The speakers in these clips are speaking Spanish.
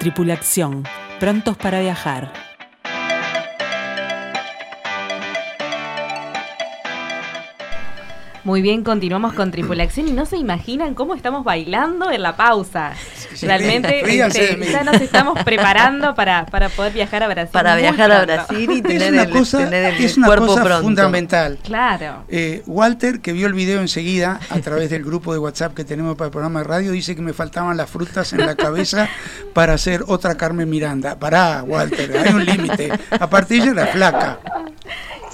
Tripulación, prontos para viajar. Muy bien, continuamos con Tripulación y no se imaginan cómo estamos bailando en la pausa. Realmente este, ya nos estamos preparando para, para poder viajar a Brasil. Para viajar a Brasil y tener es una el, cosa, tener el es una cuerpo cosa pronto. fundamental. Claro. Eh, Walter, que vio el video enseguida a través del grupo de WhatsApp que tenemos para el programa de radio, dice que me faltaban las frutas en la cabeza para hacer otra Carmen Miranda. Pará, Walter, hay un límite. Aparte ella era flaca.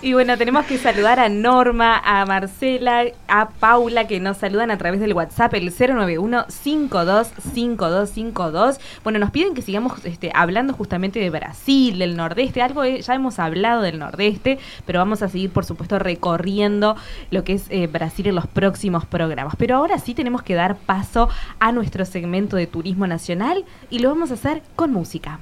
Y bueno, tenemos que saludar a Norma, a Marcela, a Paula, que nos saludan a través del WhatsApp, el 091-525252. Bueno, nos piden que sigamos este, hablando justamente de Brasil, del Nordeste, algo eh, ya hemos hablado del Nordeste, pero vamos a seguir, por supuesto, recorriendo lo que es eh, Brasil en los próximos programas. Pero ahora sí tenemos que dar paso a nuestro segmento de turismo nacional y lo vamos a hacer con música.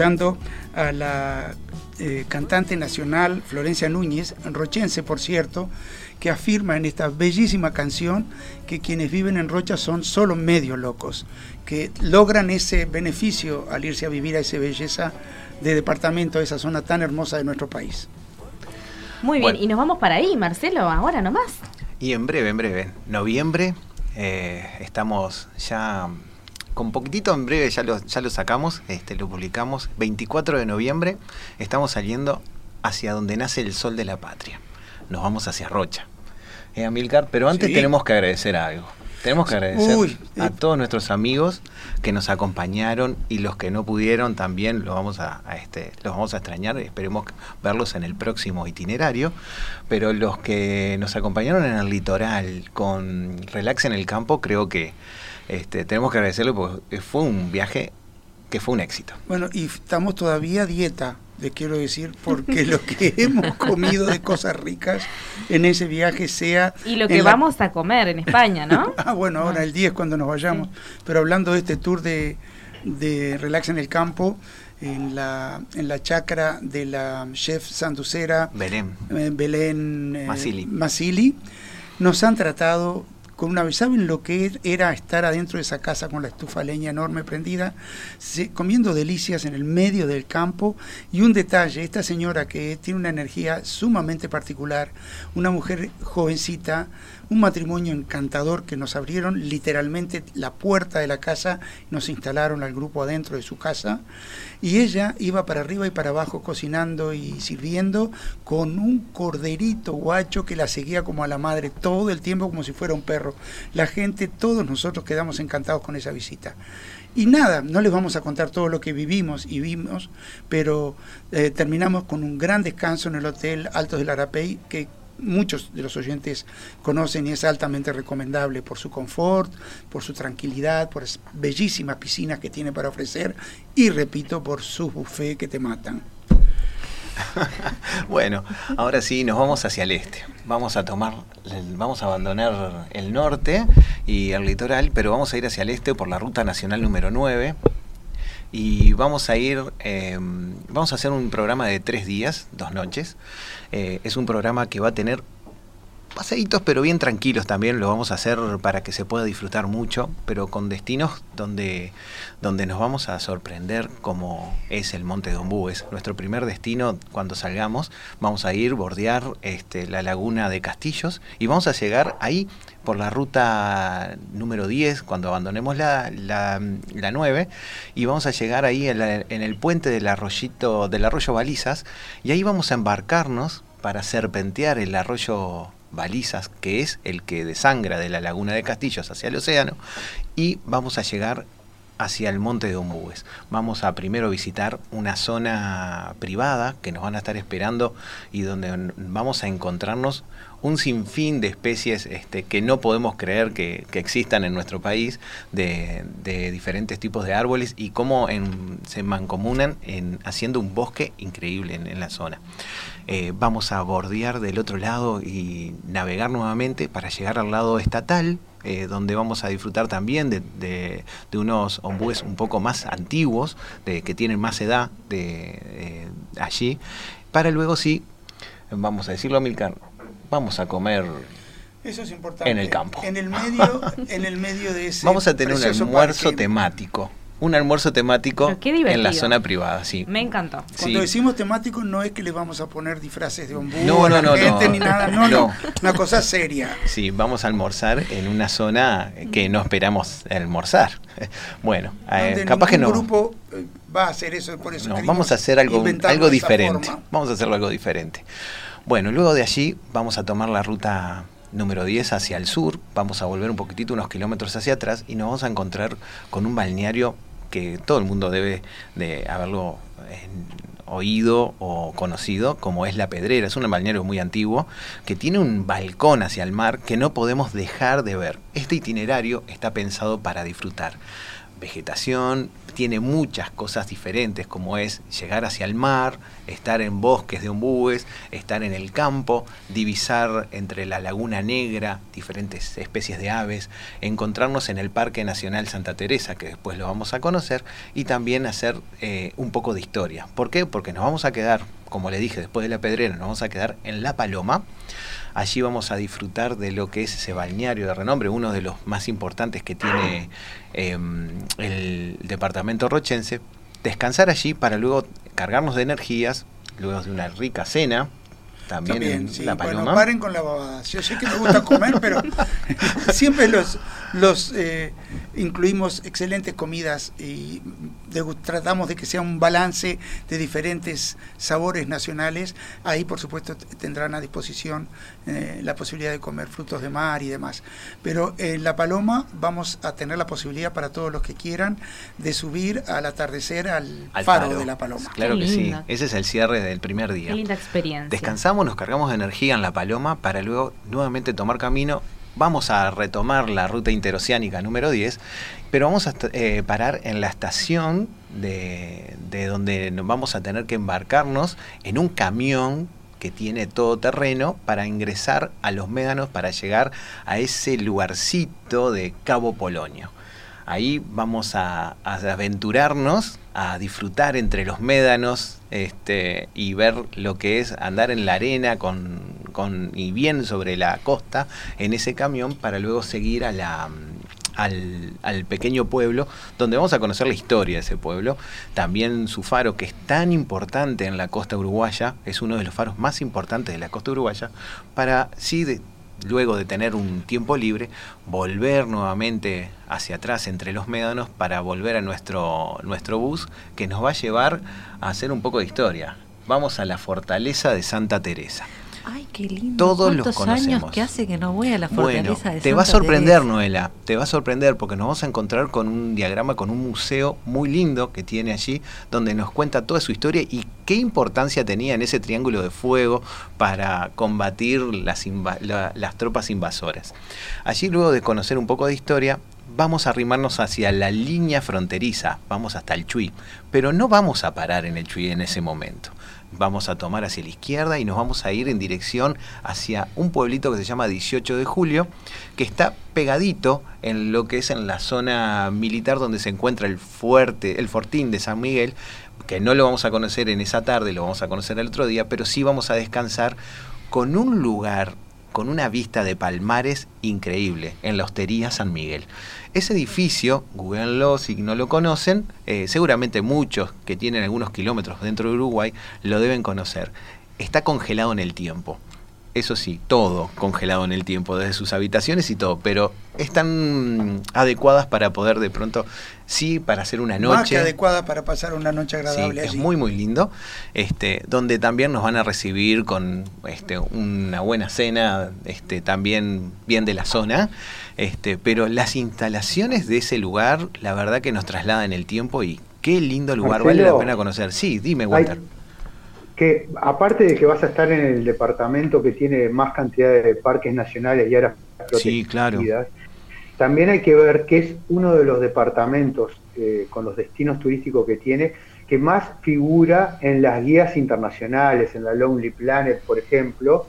Escuchando a la eh, cantante nacional Florencia Núñez, rochense por cierto, que afirma en esta bellísima canción que quienes viven en Rocha son solo medio locos, que logran ese beneficio al irse a vivir a esa belleza de departamento, a esa zona tan hermosa de nuestro país. Muy bien, Bueno. y nos vamos para ahí, Marcelo, ahora nomás. Y en breve, en breve, noviembre, eh, estamos ya con poquitito en breve, ya lo, ya lo sacamos, este, lo publicamos. 24 de noviembre estamos saliendo hacia donde nace el sol de la patria. Nos vamos hacia Rocha. Eh, Amilcar, pero antes Sí. tenemos que agradecer algo. Tenemos que agradecer Uy, a eh. todos nuestros amigos que nos acompañaron y los que no pudieron también los vamos a, a este, los vamos a extrañar. Esperemos verlos en el próximo itinerario. Pero los que nos acompañaron en el litoral con Relax en el campo, creo que este, tenemos que agradecerlo porque fue un viaje que fue un éxito. Bueno, y estamos todavía a dieta, le quiero decir, porque lo que hemos comido de cosas ricas en ese viaje sea... Y lo que la- vamos a comer en España, ¿no? Ah, bueno, ahora Ah. el 10 cuando nos vayamos. Pero hablando de este tour de, de Relax en el Campo, en la, en la chacra de la chef sanducera Belén. eh, Belén eh, Masili. Masili, nos han tratado con una ¿Saben lo que era estar adentro de esa casa con la estufa leña enorme prendida, comiendo delicias en el medio del campo? Y un detalle, esta señora que tiene una energía sumamente particular, una mujer jovencita, un matrimonio encantador que nos abrieron literalmente la puerta de la casa, nos instalaron al grupo adentro de su casa y ella iba para arriba y para abajo cocinando y sirviendo con un corderito guacho que la seguía como a la madre todo el tiempo como si fuera un perro. La gente, todos nosotros quedamos encantados con esa visita. Y nada, no les vamos a contar todo lo que vivimos y vimos, pero eh, terminamos con un gran descanso en el Hotel Altos del Arapey, que muchos de los oyentes conocen y es altamente recomendable por su confort, por su tranquilidad, por las bellísimas piscinas que tiene para ofrecer y, repito, por sus buffets que te matan. Bueno, ahora sí, nos vamos hacia el este. Vamos a tomar, vamos a abandonar el norte y el litoral, pero vamos a ir hacia el este por la ruta nacional número 9. Y vamos a ir, eh, vamos a hacer un programa de tres días, dos noches. Eh, es un programa que va a tener paseitos, pero bien tranquilos también. Lo vamos a hacer para que se pueda disfrutar mucho, pero con destinos donde, donde nos vamos a sorprender, como es el Monte Dombúes. Nuestro primer destino, cuando salgamos, vamos a ir bordear este, la laguna de Castillos y vamos a llegar ahí por la ruta número 10, cuando abandonemos la, la, la 9, y vamos a llegar ahí en, en el puente del arroyito, del arroyo Balizas, y ahí vamos a embarcarnos para serpentear el arroyo balizas, que es el que desangra de la laguna de Castillos hacia el océano, y vamos a llegar hacia el monte de Ombúes. Vamos a primero visitar una zona privada que nos van a estar esperando y donde vamos a encontrarnos un sinfín de especies este, que no podemos creer que, existan en nuestro país, de, diferentes tipos de árboles y cómo en, se mancomunan en, haciendo un bosque increíble en, en la zona. Eh, vamos a bordear del otro lado y navegar nuevamente para llegar al lado estatal, eh, donde vamos a disfrutar también de, de, de, unos ombúes un poco más antiguos, de, que tienen más edad de, eh, allí, para luego sí, vamos a decirlo, Milcar, vamos a comer eso es importante. en el campo. En el medio, en el medio de ese Vamos a tener un almuerzo parque. temático. Un almuerzo temático en la zona privada, sí. Me encantó. Cuando sí. decimos temático no es que le vamos a poner disfraces de ombú no, no, no, gente, no. ni nada, no, no, no, una cosa seria. Sí, vamos a almorzar en una zona que no esperamos almorzar. Bueno, eh, capaz que no. grupo eh, va a hacer eso, por eso no, vamos a hacer algo, algo diferente. Vamos a hacerlo algo diferente. Bueno, luego de allí vamos a tomar la ruta número 10 hacia el sur, vamos a volver un poquitito unos kilómetros hacia atrás y nos vamos a encontrar con un balneario que todo el mundo debe de haberlo eh, oído o conocido, como es La Pedrera. Es un balneario muy antiguo que tiene un balcón hacia el mar que no podemos dejar de ver. Este itinerario está pensado para disfrutar vegetación, tiene muchas cosas diferentes, como es llegar hacia el mar, estar en bosques de ombúes, estar en el campo, divisar entre la laguna negra, diferentes especies de aves, encontrarnos en el Parque Nacional Santa Teresa, que después lo vamos a conocer, y también hacer eh, un poco de historia. ¿Por qué? Porque nos vamos a quedar, como le dije, después de la pedrera, nos vamos a quedar en La Paloma, Allí vamos a disfrutar de lo que es ese balneario de renombre, uno de los más importantes que tiene eh, el departamento rochense. Descansar allí para luego cargarnos de energías, luego de una rica cena, también, también en sí. La Paloma. Bueno, paren con la babada. Yo sé que me gusta comer, pero siempre los, los eh, incluimos excelentes comidas y de, tratamos de que sea un balance de diferentes sabores nacionales. Ahí, por supuesto, tendrán a disposición eh, la posibilidad de comer frutos de mar y demás. Pero en La Paloma vamos a tener la posibilidad para todos los que quieran de subir al atardecer al, Al faro, faro. de La Paloma. Claro Qué que sí. Ese es el cierre del primer día. Qué linda experiencia. Descansamos, nos cargamos de energía en La Paloma para luego nuevamente tomar camino. Vamos a retomar la ruta interoceánica número 10, pero vamos a eh, parar en la estación de, de donde nos vamos a tener que embarcarnos en un camión que tiene todo terreno para ingresar a los médanos para llegar a ese lugarcito de Cabo Polonio. Ahí vamos a, aventurarnos, a disfrutar entre los médanos este, y ver lo que es andar en la arena con, y bien sobre la costa en ese camión para luego seguir al, al, pequeño pueblo, donde vamos a conocer la historia de ese pueblo. También su faro, que es tan importante en la costa uruguaya, es uno de los faros más importantes de la costa uruguaya, para sí, de, luego de tener un tiempo libre, volver nuevamente hacia atrás entre los médanos para volver a nuestro, nuestro bus, que nos va a llevar a hacer un poco de historia. Vamos a la fortaleza de Santa Teresa. Ay, qué lindo. Todos los ¿Cuántos conocemos. años que hace que no voy a la fortaleza bueno, de Santa te va a sorprender, Teresa? Noela, te va a sorprender porque nos vamos a encontrar con un diagrama, con un museo muy lindo que tiene allí, donde nos cuenta toda su historia y qué importancia tenía en ese triángulo de fuego para combatir las, la, las tropas invasoras. Allí, luego de conocer un poco de historia, vamos a arrimarnos hacia la línea fronteriza, vamos hasta el Chuy, pero no vamos a parar en el Chuy en ese momento vamos a tomar hacia la izquierda y nos vamos a ir en dirección hacia un pueblito que se llama 18 de julio, que está pegadito en lo que es en la zona militar donde se encuentra el fuerte, el fortín de San Miguel, que no lo vamos a conocer en esa tarde, lo vamos a conocer el otro día, pero sí vamos a descansar con un lugar con una vista de palmares increíble en la Hostería San Miguel. Ese edificio, googleenlo si no lo conocen, eh, seguramente muchos que tienen algunos kilómetros dentro de Uruguay lo deben conocer. Está congelado en el tiempo. eso sí, todo congelado en el tiempo, desde sus habitaciones y todo, pero están adecuadas para poder de pronto, sí, para hacer una noche. Más que adecuada para pasar una noche agradable Sí, es muy muy lindo, este, donde también nos van a recibir con este, una buena cena, este, también bien de la zona, este, pero las instalaciones de ese lugar, la verdad que nos trasladan en el tiempo y qué lindo lugar, vale la pena conocer. Sí, dime, Hay- Walter. que aparte de que vas a estar en el departamento que tiene más cantidad de parques nacionales y áreas Sí, claro. También hay que ver que es uno de los departamentos eh, con los destinos turísticos que tiene que más figura en las guías internacionales, en la Lonely Planet, por ejemplo,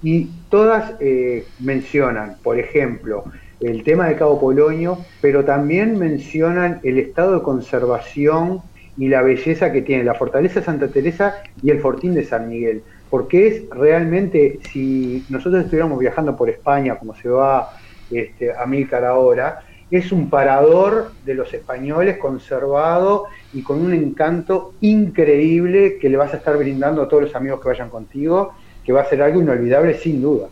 y todas eh, mencionan, por ejemplo, el tema de Cabo Polonio, pero también mencionan el estado de conservación y la belleza que tiene la Fortaleza de Santa Teresa y el Fortín de San Miguel. Porque es realmente, si nosotros estuviéramos viajando por España, como se va este, a Milcar ahora, es un parador de los españoles conservado y con un encanto increíble que le vas a estar brindando a todos los amigos que vayan contigo, que va a ser algo inolvidable sin duda.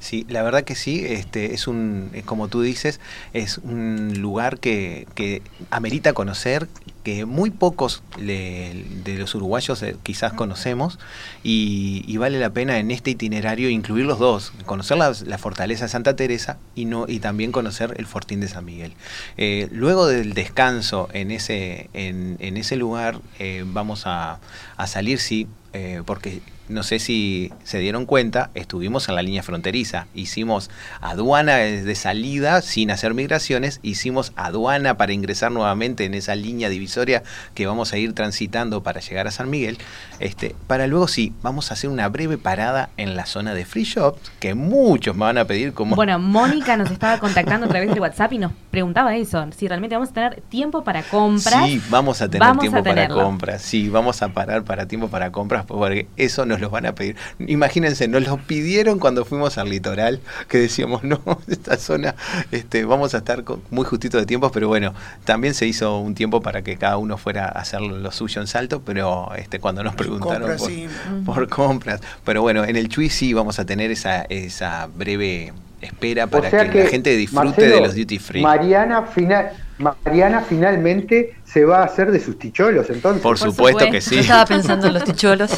Sí, la verdad que sí, este es un, es como tú dices, es un lugar que, que amerita conocer, que muy pocos le- de los uruguayos eh, quizás conocemos y, y vale la pena en este itinerario incluir los dos, conocer la, la fortaleza de Santa Teresa y no y también conocer el Fortín de San Miguel. Eh, luego del descanso en ese en, en ese lugar eh, vamos a, a salir sí eh, porque no sé si se dieron cuenta, estuvimos en la línea fronteriza, hicimos aduana de salida sin hacer migraciones, hicimos aduana para ingresar nuevamente en esa línea divisoria que vamos a ir transitando para llegar a San Miguel, este, para luego sí, vamos a hacer una breve parada en la zona de free shops, que muchos me van a pedir como... Bueno, Mónica nos estaba contactando a través del WhatsApp y nos preguntaba eso, si realmente vamos a tener tiempo para compras. Sí, vamos a tener Vamos a tiempo para compras. Sí, vamos a parar para tiempo para compras porque eso nos lo van a pedir. Imagínense, nos lo pidieron cuando fuimos al litoral, que decíamos, no, esta zona, este, vamos a estar con- muy justito de tiempos, pero bueno, también se hizo un tiempo para que cada uno fuera a hacer lo suyo en salto, pero este, cuando nos preguntaron compras, por, sí. por compras. Pero bueno, en el Chui sí vamos a tener esa, esa breve espera para O sea que, la gente disfrute Marcelo, de los duty free. Mariana, final, Mariana finalmente se va a hacer de sus ticholos, entonces. Por, Por supuesto, que sí. Yo estaba pensando en los ticholos.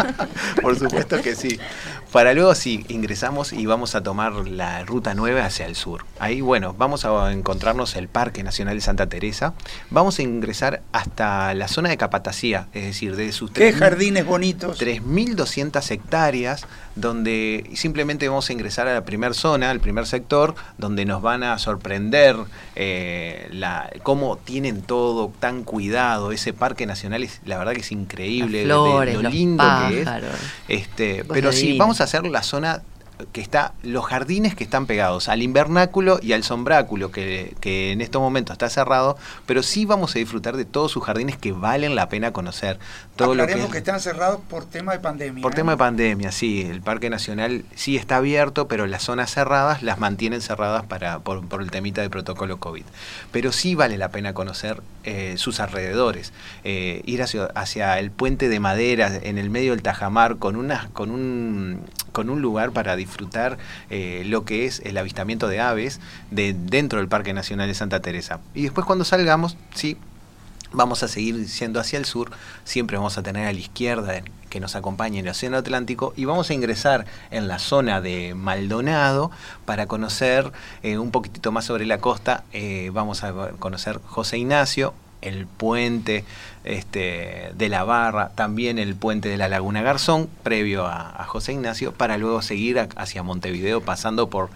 Por supuesto que sí. Para luego sí, ingresamos y vamos a tomar la ruta 9 hacia el sur. Ahí, bueno, vamos a encontrarnos el Parque Nacional de Santa Teresa. Vamos a ingresar hasta la zona de Capatacía, es decir, de sus Qué 3.000 jardines bonitos. 3.200 hectáreas, donde simplemente vamos a ingresar a la primera zona, al primer sector, donde nos van a sorprender eh, la, cómo tienen todo tan cuidado. Ese parque nacional es, la verdad que es increíble, Las flores, de lo los lindo que es. Este, pero sí, vamos a hacer la zona que está, los jardines que están pegados al invernáculo y al sombráculo, que, que en estos momentos está cerrado, pero sí vamos a disfrutar de todos sus jardines que valen la pena conocer. Todo lo que, están cerrados por tema de pandemia. por ¿eh? tema de pandemia, sí, el Parque Nacional sí está abierto, pero las zonas cerradas las mantienen cerradas para, por, por el temita de protocolo COVID. Pero sí vale la pena conocer eh, sus alrededores, eh, ir hacia, hacia el puente de madera en el medio del Tajamar con, una, con, un, con un lugar para disfrutar eh, lo que es el avistamiento de aves de, dentro del Parque Nacional de Santa Teresa. Y después cuando salgamos, sí, Vamos a seguir yendo hacia el sur, siempre vamos a tener a la izquierda que nos acompañe en el Océano Atlántico y vamos a ingresar en la zona de Maldonado para conocer eh, un poquitito más sobre la costa. Eh, vamos a conocer José Ignacio, el puente este, de la Barra, también el puente de la Laguna Garzón, previo a, a José Ignacio, para luego seguir a- hacia Montevideo pasando por...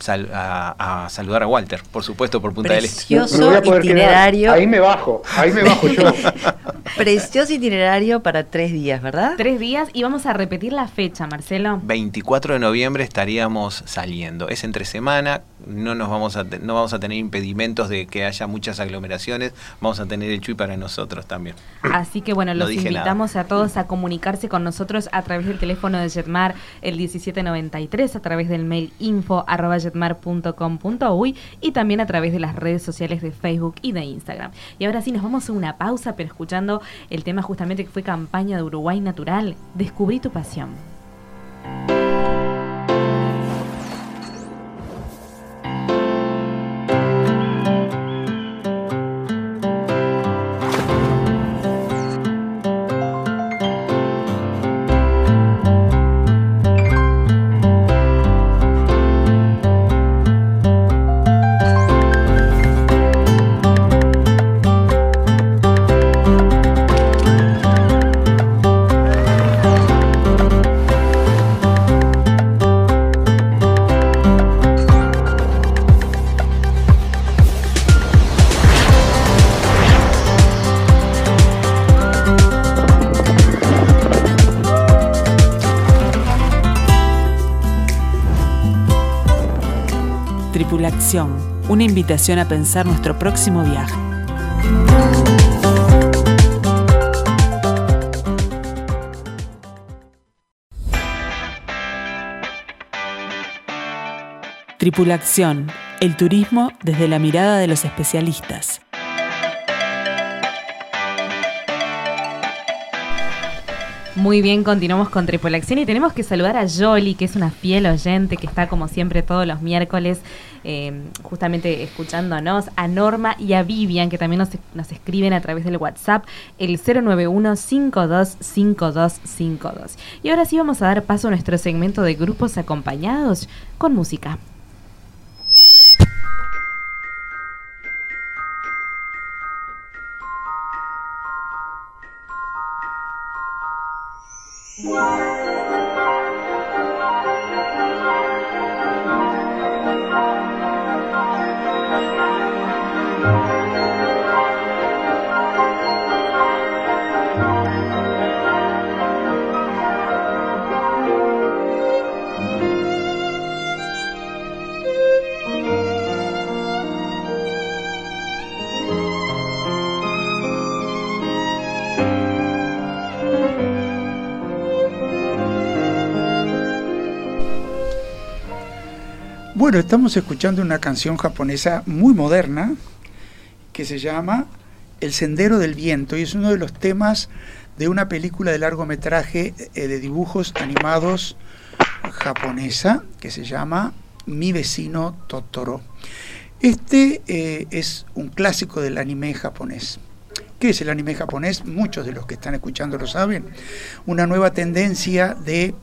sal- a, a saludar a Walter, por supuesto, por Punta del Este. Precioso itinerario. Ahí me bajo, ahí me bajo yo. Precioso itinerario para tres días, ¿verdad? Tres días y vamos a repetir la fecha, Marcelo. 24 de noviembre estaríamos saliendo. Es entre semana, no nos vamos a no vamos a tener impedimentos de que haya muchas aglomeraciones, vamos a tener el chui para nosotros también. Así que bueno, No los invitamos a todos a comunicarse con nosotros a través del teléfono de Jetmar el 1793, a través del mail info arroba y también a través de las redes sociales de Facebook y de Instagram. Y ahora sí, nos vamos a una pausa, pero escuchando el tema justamente que fue campaña de Uruguay Natural, Descubrí tu pasión. Tripulación, una invitación a pensar nuestro próximo viaje. Tripulación, el turismo desde la mirada de los especialistas. Muy bien, continuamos con Tripulación y tenemos que saludar a Jolly, que es una fiel oyente que está como siempre todos los miércoles eh, justamente escuchándonos, a Norma y a Vivian, que también nos, nos escriben a través del WhatsApp, el 091-525252. Y ahora sí vamos a dar paso a nuestro segmento de grupos acompañados con música. Yeah. Bueno, estamos escuchando una canción japonesa muy moderna que se llama El Sendero del Viento y es uno de los temas de una película de largometraje eh, de dibujos animados japonesa que se llama Mi vecino Totoro. Este eh, es un clásico del anime japonés. ¿Qué es el anime japonés? Muchos de los que están escuchando lo saben. Una nueva tendencia de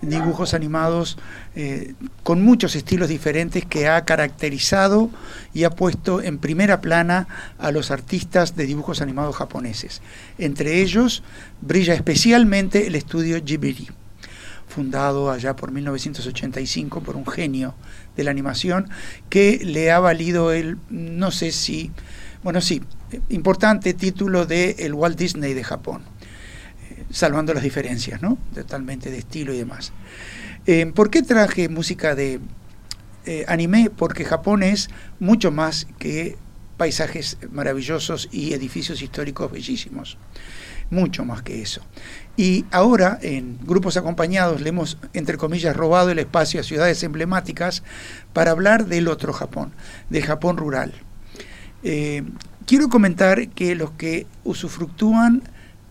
dibujos animados eh, con muchos estilos diferentes que ha caracterizado y ha puesto en primera plana a los artistas de dibujos animados japoneses. Entre ellos brilla especialmente el estudio Ghibli, fundado allá por 1985 por un genio de la animación que le ha valido el, no sé si, bueno, sí, importante título de el Walt Disney de Japón salvando las diferencias, ¿no? Totalmente de estilo y demás. Eh, ¿Por qué traje música de eh, anime? Porque Japón es mucho más que paisajes maravillosos y edificios históricos bellísimos. Mucho más que eso. Y ahora, en grupos acompañados, le hemos, entre comillas, robado el espacio a ciudades emblemáticas para hablar del otro Japón, del Japón rural. Eh, quiero comentar que los que usufructúan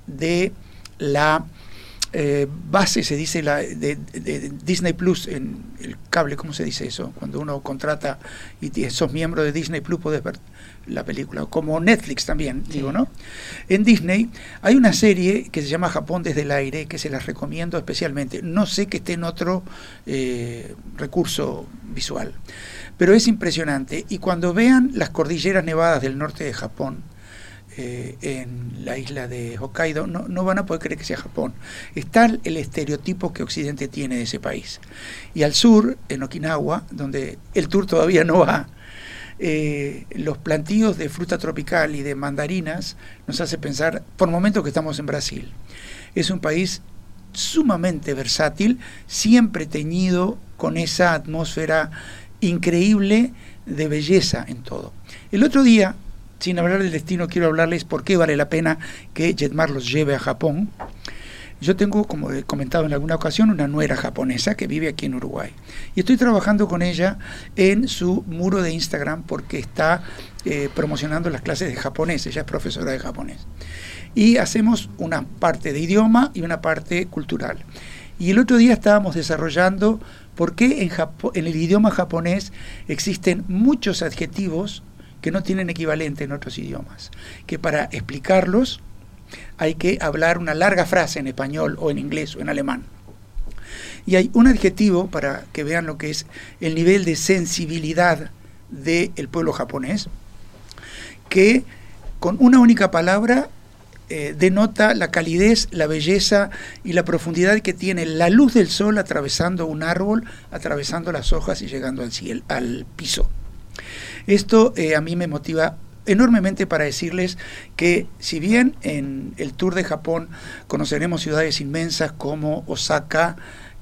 de la eh, base, se dice, la, de, Disney Plus en el cable, ¿cómo se dice eso? Cuando uno contrata y sos miembro de Disney Plus, puedes ver la película, como Netflix también, digo, ¿no? En Disney hay una serie que se llama Japón desde el aire, que se las recomiendo especialmente. No sé que esté en otro eh, recurso visual, pero es impresionante. Y cuando vean las cordilleras nevadas del norte de Japón, eh, en la isla de Hokkaido, no, no, van a poder creer que sea Japón. Está el estereotipo que Occidente tiene de ese país. Y al sur, en Okinawa, donde el tour todavía no va, eh, los plantíos de fruta tropical y de mandarinas nos hace pensar por momentos que estamos en Brasil. Es un país sumamente versátil, siempre teñido con esa atmósfera increíble de belleza en todo. El otro día sin hablar del destino, quiero hablarles por qué vale la pena que Jetmar los lleve a Japón. Yo tengo, como he comentado en alguna ocasión, una nuera japonesa que vive aquí en Uruguay. Y estoy trabajando con ella en su muro de Instagram porque está eh, promocionando las clases de japonés. Ella es profesora de japonés. Y hacemos una parte de idioma y una parte cultural. Y el otro día estábamos desarrollando por qué en, en el idioma japonés existen muchos adjetivos que no tienen equivalente en otros idiomas, que para explicarlos hay que hablar una larga frase en español o en inglés o en alemán. Y hay un adjetivo para que vean lo que es el nivel de sensibilidad del pueblo japonés, que con una única palabra eh, denota la calidez, la belleza y la profundidad que tiene la luz del sol atravesando un árbol, atravesando las hojas y llegando al, cielo, al piso. Esto eh, a mí me motiva enormemente para decirles que si bien en el tour de Japón conoceremos ciudades inmensas como Osaka,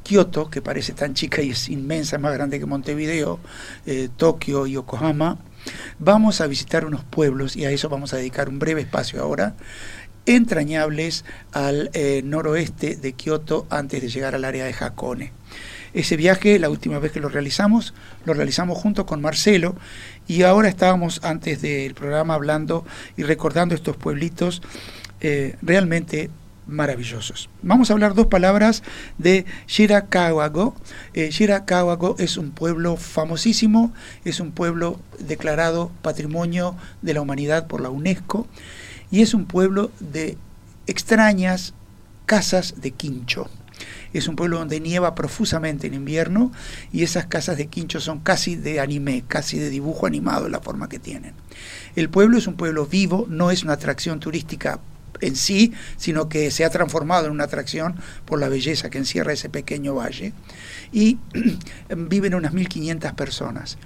Kioto, que parece tan chica y es inmensa, más grande que Montevideo, eh, Tokio y Yokohama, vamos a visitar unos pueblos y a eso vamos a dedicar un breve espacio ahora entrañables al eh, noroeste de Kioto antes de llegar al área de Hakone. Ese viaje, la última vez que lo realizamos, lo realizamos junto con Marcelo y ahora estábamos antes del programa hablando y recordando estos pueblitos eh, realmente maravillosos. Vamos a hablar dos palabras de Shirakawago. Eh, Shirakawago es un pueblo famosísimo, es un pueblo declarado Patrimonio de la Humanidad por la UNESCO y es un pueblo de extrañas casas de quincho. Es un pueblo donde nieva profusamente en invierno y esas casas de quincho son casi de anime, casi de dibujo animado la forma que tienen. El pueblo es un pueblo vivo, no es una atracción turística en sí, sino que se ha transformado en una atracción por la belleza que encierra ese pequeño valle. Y viven unas 1.500 personas.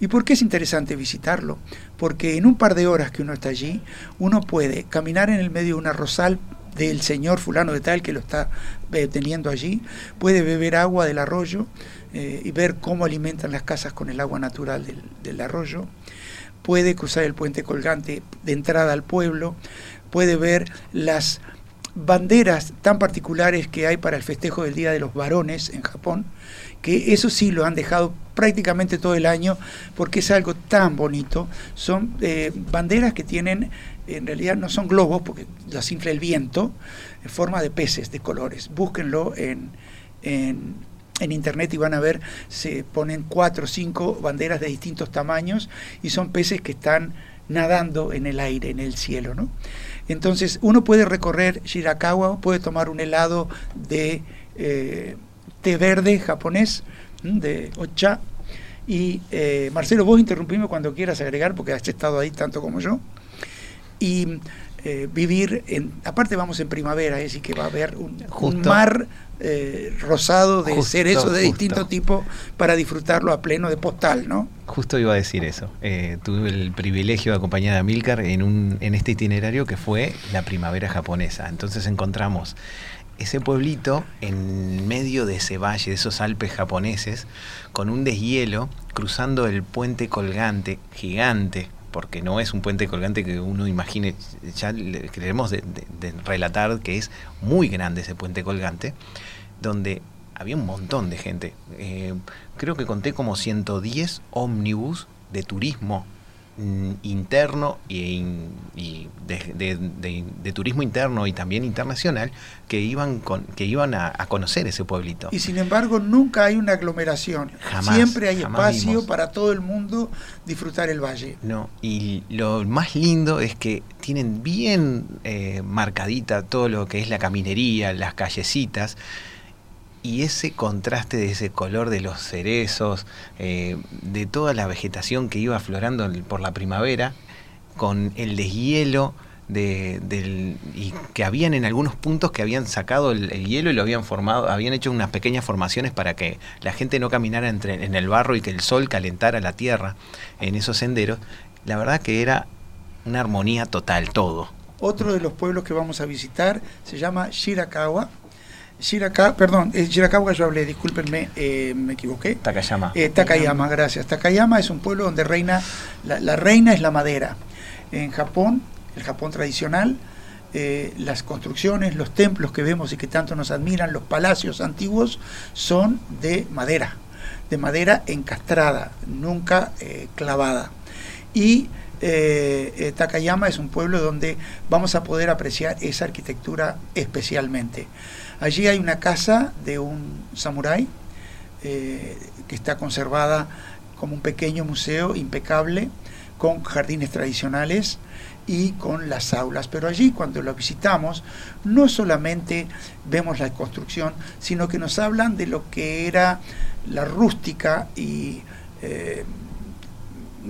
¿Y por qué es interesante visitarlo? Porque en un par de horas que uno está allí, uno puede caminar en el medio de una rosal del señor fulano de tal que lo está eh, teniendo allí, puede beber agua del arroyo eh, y ver cómo alimentan las casas con el agua natural del, arroyo, puede cruzar el puente colgante de entrada al pueblo, puede ver las banderas tan particulares que hay para el festejo del Día de los Varones en Japón, que eso sí lo han dejado prácticamente todo el año porque es algo tan bonito. Son eh, banderas que tienen, en realidad no son globos porque las infla el viento, en forma de peces de colores. Búsquenlo en, en, internet y van a ver, se ponen cuatro o cinco banderas de distintos tamaños y son peces que están nadando en el aire, en el cielo, ¿no? Entonces uno puede recorrer Shirakawa, puede tomar un helado de eh, té verde japonés, de ocha. Y eh, Marcelo, vos interrumpime cuando quieras agregar, porque has estado ahí tanto como yo. Y eh, vivir, en, aparte vamos en primavera, es decir, que va a haber un, un mar eh, rosado de Justo, cerezos de justo. distinto tipo para disfrutarlo a pleno de postal, ¿no? Justo iba a decir eso. Eh, tuve el privilegio de acompañar a Milcar en, un, en este itinerario que fue la primavera japonesa. Entonces encontramos ese pueblito en medio de ese valle, de esos Alpes japoneses, con un deshielo, cruzando el puente colgante gigante, porque no es un puente colgante que uno imagine, ya queremos relatar que es muy grande ese puente colgante, donde había un montón de gente. Eh, creo que conté como 110 ómnibus de turismo interno y, de, de- de- de turismo interno y también internacional que iban con, que iban a, a conocer ese pueblito. Y sin embargo, nunca hay una aglomeración. Jamás, Siempre hay jamás espacio vimos. para todo el mundo disfrutar el valle. No, y lo más lindo es que tienen bien eh, marcadita todo lo que es la caminería, las callecitas, y ese contraste de ese color de los cerezos, eh, de toda la vegetación que iba aflorando por la primavera, con el deshielo de, del, y que habían en algunos puntos que habían sacado el, el hielo y lo habían formado, habían hecho unas pequeñas formaciones para que la gente no caminara entre, en el barro y que el sol calentara la tierra en esos senderos. La verdad que era una armonía total, todo. Otro de los pueblos que vamos a visitar se llama Shirakawa. Shiraka, perdón, eh, Shirakawa yo hablé, discúlpenme, eh, me equivoqué. Takayama. Eh, Takayama, gracias. Takayama es un pueblo donde reina, la, la reina es la madera. En Japón, el Japón tradicional, eh, las construcciones, los templos que vemos y que tanto nos admiran, los palacios antiguos, son de madera, de madera encastrada, nunca clavada. Y eh, eh, Takayama es un pueblo donde vamos a poder apreciar esa arquitectura especialmente. Allí hay una casa de un samurái eh, que está conservada como un pequeño museo impecable, con jardines tradicionales y con las aulas. Pero allí cuando lo visitamos, no solamente vemos la construcción, sino que nos hablan de lo que era la rústica y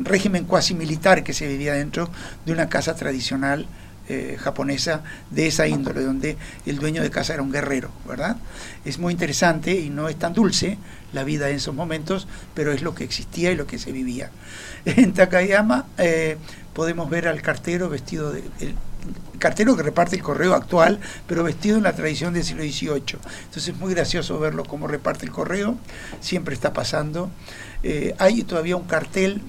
régimen cuasi militar que se vivía dentro de una casa tradicional eh, japonesa de esa índole, donde el dueño de casa era un guerrero, ¿verdad? Es muy interesante y no es tan dulce la vida en esos momentos, pero es lo que existía y lo que se vivía. En Takayama eh, podemos ver al cartero vestido de, el- cartero que reparte el correo actual, pero vestido en la tradición del siglo XVIII. Entonces es muy gracioso verlo cómo reparte el correo, siempre está pasando. Eh, hay todavía un cartel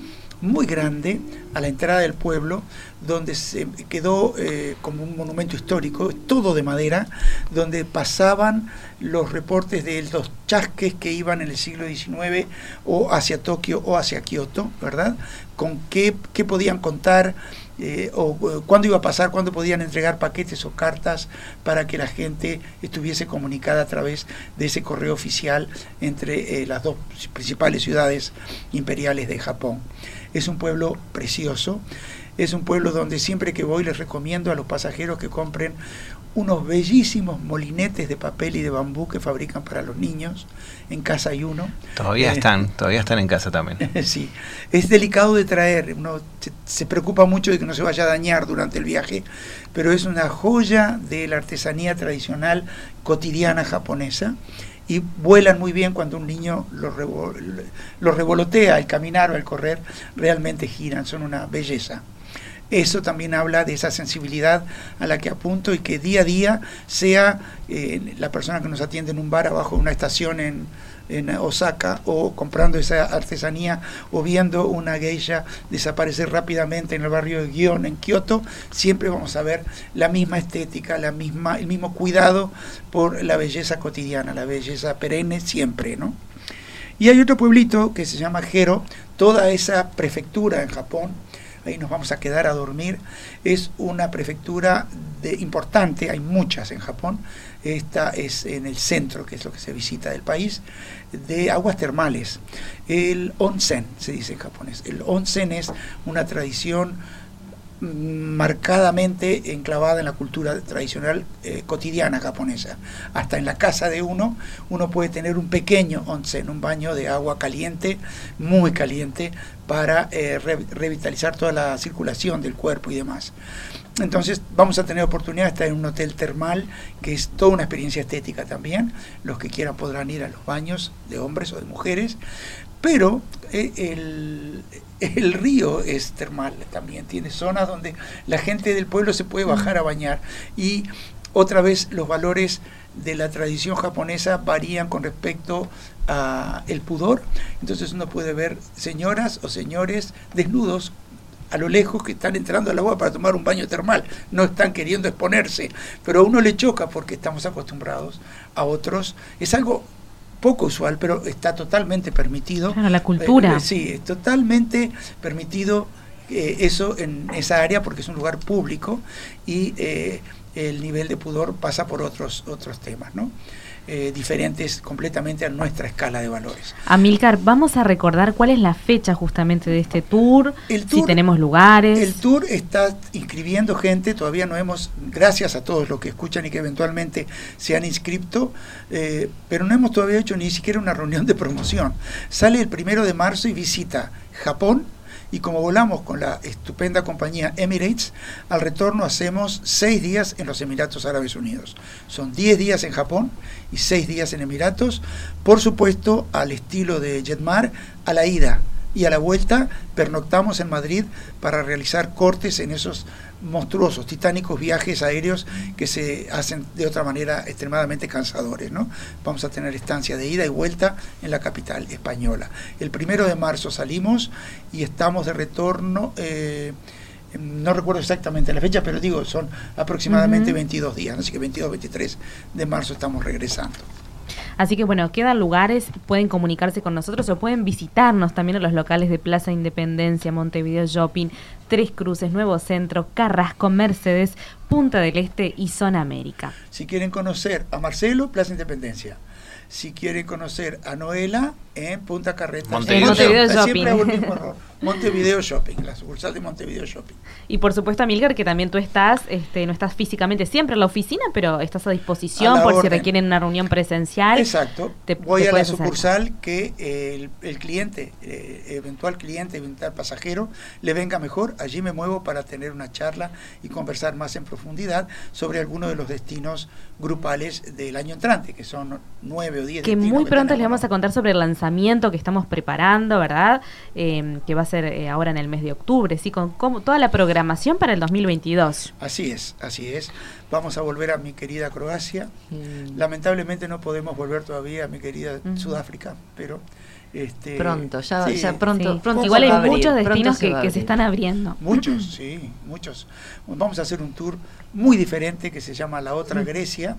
muy grande a la entrada del pueblo, donde se quedó eh, como un monumento histórico, todo de madera, donde pasaban los reportes de los chasques que iban en el siglo XIX o hacia Tokio o hacia Kioto, ¿verdad? Con qué, qué podían contar, eh, o eh, cuándo iba a pasar, cuándo podían entregar paquetes o cartas para que la gente estuviese comunicada a través de ese correo oficial entre las dos principales ciudades imperiales de Japón. Es un pueblo precioso, es un pueblo donde siempre que voy les recomiendo a los pasajeros que compren unos bellísimos molinetes de papel y de bambú que fabrican para los niños. En casa hay uno. Todavía Eh, están, todavía están en casa también. sí, es delicado de traer, uno se, se preocupa mucho de que no se vaya a dañar durante el viaje, pero es una joya de la artesanía tradicional cotidiana japonesa y vuelan muy bien cuando un niño los lo revolotea al caminar o al correr, realmente giran, son una belleza. Eso también habla de esa sensibilidad a la que apunto y que día a día sea eh, la persona que nos atiende en un bar abajo de una estación en, Osaka o comprando esa artesanía o viendo una geisha desaparecer rápidamente en el barrio de Gion en Kioto, siempre vamos a ver la misma estética, la misma, el mismo cuidado por la belleza cotidiana, la belleza perenne siempre, ¿no? Y hay otro pueblito que se llama Jero, toda esa prefectura en Japón, ahí nos vamos a quedar a dormir, es una prefectura de, importante, hay muchas en Japón, esta es en el centro, que es lo que se visita del país, de aguas termales. El onsen, se dice en japonés. El onsen es una tradición marcadamente enclavada en la cultura tradicional eh, cotidiana japonesa. Hasta en la casa de uno, uno puede tener un pequeño onsen, un baño de agua caliente, muy caliente, para eh, re revitalizar toda la circulación del cuerpo y demás. Entonces vamos a tener oportunidad de estar en un hotel termal, que es toda una experiencia estética también. Los que quieran podrán ir a los baños de hombres o de mujeres, pero eh, el, río es termal también, tiene zonas donde la gente del pueblo se puede bajar a bañar. Y otra vez los valores de la tradición japonesa varían con respecto a el pudor, entonces uno puede ver señoras o señores desnudos a lo lejos que están entrando al agua para tomar un baño termal, no están queriendo exponerse, pero a uno le choca porque estamos acostumbrados a otros, es algo poco usual, pero está totalmente permitido. Claro, la cultura. Eh, sí, es totalmente permitido eh, eso en esa área porque es un lugar público y eh, el nivel de pudor pasa por otros, otros temas, ¿no? Eh, diferentes completamente a nuestra escala de valores. Amilcar, vamos a recordar cuál es la fecha justamente de este tour, el tour si tenemos lugares. El tour está inscribiendo gente, todavía no hemos, gracias a todos los que escuchan y que eventualmente se han inscrito, eh, pero no hemos todavía hecho ni siquiera una reunión de promoción. Sale el primero de marzo y visita Japón, y como volamos con la estupenda compañía Emirates, al retorno hacemos seis días en los Emiratos Árabes Unidos. Son diez días en Japón y seis días en Emiratos, por supuesto al estilo de Jetmar, a la ida y a la vuelta pernoctamos en Madrid para realizar cortes en esos monstruosos, titánicos viajes aéreos que se hacen de otra manera extremadamente cansadores. ¿no? Vamos a tener estancia de ida y vuelta en la capital española. El primero de marzo salimos y estamos de retorno. Eh, no recuerdo exactamente la fecha, pero digo, son aproximadamente uh -huh. 22 días, así que 22, 23 de marzo estamos regresando. Así que bueno, quedan lugares, pueden comunicarse con nosotros o pueden visitarnos también a los locales de Plaza Independencia, Montevideo Shopping, Tres Cruces, Nuevo Centro, Carrasco, Mercedes, Punta del Este y Zona América. Si quieren conocer a Marcelo, Plaza Independencia. Si quieren conocer a Noela, en Punta Carreta. Montevideo, Montevideo Shopping. Siempre hago el mismo error. Montevideo Shopping, la sucursal de Montevideo Shopping. Y por supuesto, Amilcar, que también tú estás, este, no estás físicamente siempre en la oficina, pero estás a disposición a por orden. si requieren una reunión presencial. Exacto. Te, Voy te a la sucursal que eh, el, el, cliente, eh, eventual cliente, eventual pasajero, le venga mejor. Allí me muevo para tener una charla y conversar más en profundidad sobre algunos de los destinos grupales del año entrante, que son nueve o diez. Que destinos muy que pronto les vamos a contar sobre el lanzamiento que estamos preparando, ¿verdad? Eh, que va a ser eh, ahora en el mes de octubre, ¿sí? Con cómo- toda la programación para el 2022. Así es, así es. Vamos a volver a mi querida Croacia. Mm. Lamentablemente no podemos volver todavía a mi querida. Sudáfrica, pero este Pronto, ya, sí, ya pronto, Sí. pronto Igual hay abrir, muchos destinos se que, que se están abriendo. Muchos, sí, muchos. Vamos a hacer un tour muy diferente que se llama La Otra Grecia,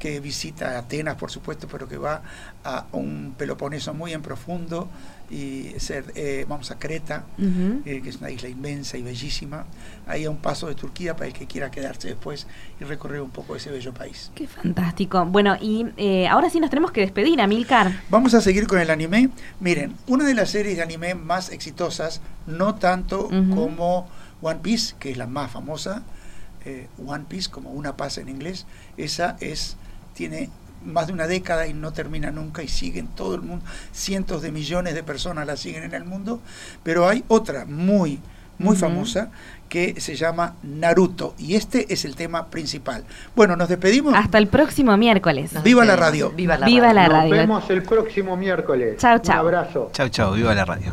que visita Atenas, por supuesto, pero que va a un Peloponeso muy en profundo y ser, eh, vamos a Creta, eh, que es una isla inmensa y bellísima, ahí a un paso de Turquía para el que quiera quedarse después y recorrer un poco ese bello país. Qué fantástico. Bueno, y eh, ahora sí nos tenemos que despedir, Amilcar. Vamos a seguir con el anime. Miren, una de las series de anime más exitosas, no tanto como One Piece, que es la más famosa, One Piece, como una paz en inglés, esa es, tiene más de una década y no termina nunca y siguen todo el mundo, cientos de millones de personas la siguen en el mundo, pero hay otra muy, muy famosa que se llama Naruto y este es el tema principal. Bueno, nos despedimos. Hasta el próximo miércoles. Nos Viva la radio. Viva la Viva radio. la Nos radio. vemos el próximo miércoles. Chao, chao. Un abrazo. Chau, chau, viva la radio.